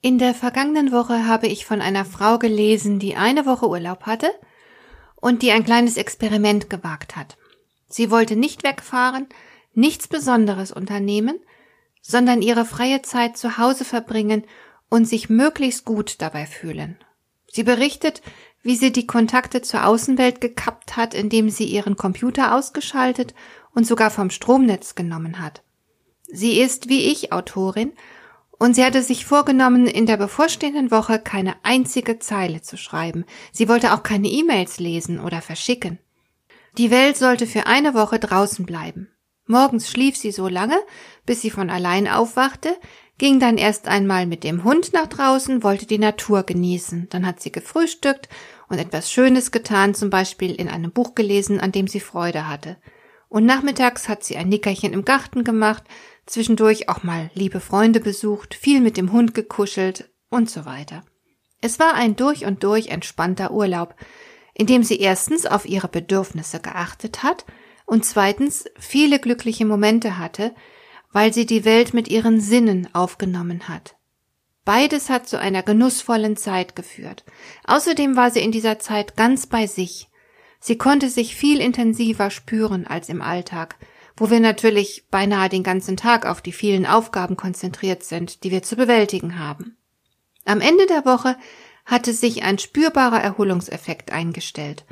In der vergangenen Woche habe ich von einer Frau gelesen, die eine Woche Urlaub hatte und die ein kleines Experiment gewagt hat. Sie wollte nicht wegfahren, nichts Besonderes unternehmen, sondern ihre freie Zeit zu Hause verbringen und sich möglichst gut dabei fühlen. Sie berichtet, wie sie die Kontakte zur Außenwelt gekappt hat, indem sie ihren Computer ausgeschaltet und sogar vom Stromnetz genommen hat. Sie ist, wie ich, Autorin und sie hatte sich vorgenommen, in der bevorstehenden Woche keine einzige Zeile zu schreiben. Sie wollte auch keine E-Mails lesen oder verschicken. Die Welt sollte für eine Woche draußen bleiben. Morgens schlief sie so lange, bis sie von allein aufwachte, ging dann erst einmal mit dem Hund nach draußen, wollte die Natur genießen. Dann hat sie gefrühstückt und etwas Schönes getan, zum Beispiel in einem Buch gelesen, an dem sie Freude hatte. Und nachmittags hat sie ein Nickerchen im Garten gemacht, zwischendurch auch mal liebe Freunde besucht, viel mit dem Hund gekuschelt und so weiter. Es war ein durch und durch entspannter Urlaub, in dem sie erstens auf ihre Bedürfnisse geachtet hat und zweitens viele glückliche Momente hatte, weil sie die Welt mit ihren Sinnen aufgenommen hat. Beides hat zu einer genussvollen Zeit geführt. Außerdem war sie in dieser Zeit ganz bei sich. Sie konnte sich viel intensiver spüren als im Alltag, wo wir natürlich beinahe den ganzen Tag auf die vielen Aufgaben konzentriert sind, die wir zu bewältigen haben. Am Ende der Woche hatte sich ein spürbarer Erholungseffekt eingestellt,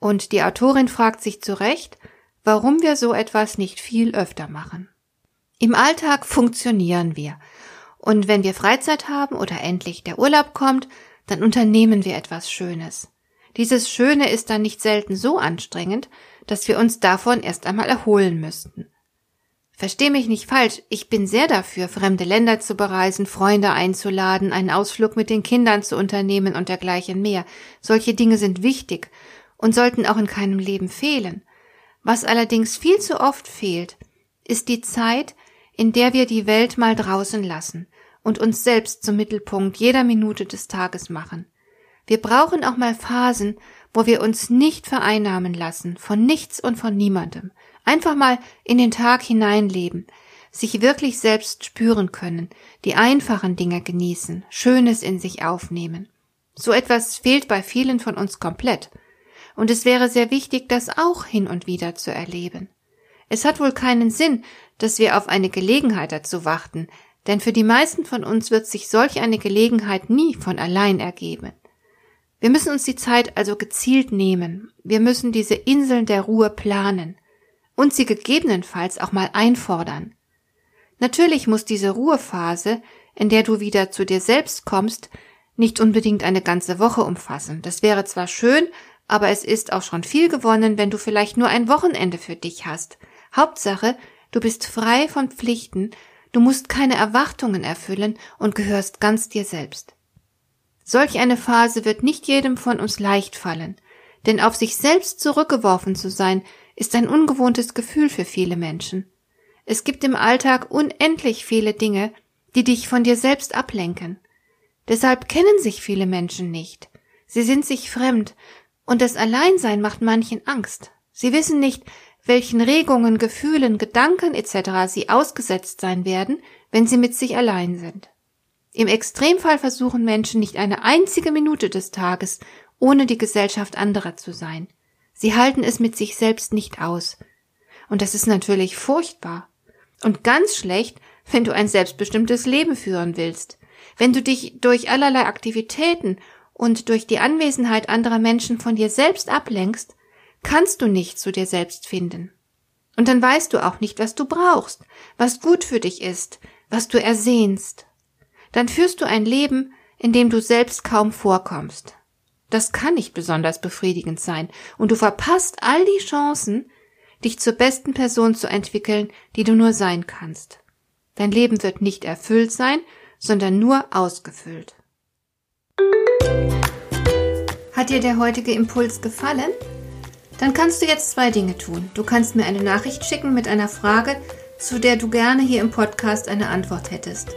und die Autorin fragt sich zu Recht, warum wir so etwas nicht viel öfter machen. Im Alltag funktionieren wir, und wenn wir Freizeit haben oder endlich der Urlaub kommt, dann unternehmen wir etwas Schönes. Dieses Schöne ist dann nicht selten so anstrengend, dass wir uns davon erst einmal erholen müssten. Versteh mich nicht falsch, ich bin sehr dafür, fremde Länder zu bereisen, Freunde einzuladen, einen Ausflug mit den Kindern zu unternehmen und dergleichen mehr. Solche Dinge sind wichtig und sollten auch in keinem Leben fehlen. Was allerdings viel zu oft fehlt, ist die Zeit, in der wir die Welt mal draußen lassen und uns selbst zum Mittelpunkt jeder Minute des Tages machen. Wir brauchen auch mal Phasen, wo wir uns nicht vereinnahmen lassen von nichts und von niemandem. Einfach mal in den Tag hineinleben, sich wirklich selbst spüren können, die einfachen Dinge genießen, Schönes in sich aufnehmen. So etwas fehlt bei vielen von uns komplett. Und es wäre sehr wichtig, das auch hin und wieder zu erleben. Es hat wohl keinen Sinn, dass wir auf eine Gelegenheit dazu warten, denn für die meisten von uns wird sich solch eine Gelegenheit nie von allein ergeben. Wir müssen uns die Zeit also gezielt nehmen. Wir müssen diese Inseln der Ruhe planen und sie gegebenenfalls auch mal einfordern. Natürlich muss diese Ruhephase, in der du wieder zu dir selbst kommst, nicht unbedingt eine ganze Woche umfassen. Das wäre zwar schön, aber es ist auch schon viel gewonnen, wenn du vielleicht nur ein Wochenende für dich hast. Hauptsache, du bist frei von Pflichten, du musst keine Erwartungen erfüllen und gehörst ganz dir selbst. Solch eine Phase wird nicht jedem von uns leicht fallen, denn auf sich selbst zurückgeworfen zu sein, ist ein ungewohntes Gefühl für viele Menschen. Es gibt im Alltag unendlich viele Dinge, die dich von dir selbst ablenken. Deshalb kennen sich viele Menschen nicht. Sie sind sich fremd, und das Alleinsein macht manchen Angst. Sie wissen nicht, welchen Regungen, Gefühlen, Gedanken etc. sie ausgesetzt sein werden, wenn sie mit sich allein sind. Im Extremfall versuchen Menschen nicht eine einzige Minute des Tages ohne die Gesellschaft anderer zu sein. Sie halten es mit sich selbst nicht aus. Und das ist natürlich furchtbar. Und ganz schlecht, wenn du ein selbstbestimmtes Leben führen willst. Wenn du dich durch allerlei Aktivitäten und durch die Anwesenheit anderer Menschen von dir selbst ablenkst, kannst du nicht zu dir selbst finden. Und dann weißt du auch nicht, was du brauchst, was gut für dich ist, was du ersehnst dann führst du ein Leben, in dem du selbst kaum vorkommst. Das kann nicht besonders befriedigend sein, und du verpasst all die Chancen, dich zur besten Person zu entwickeln, die du nur sein kannst. Dein Leben wird nicht erfüllt sein, sondern nur ausgefüllt. Hat dir der heutige Impuls gefallen? Dann kannst du jetzt zwei Dinge tun. Du kannst mir eine Nachricht schicken mit einer Frage, zu der du gerne hier im Podcast eine Antwort hättest.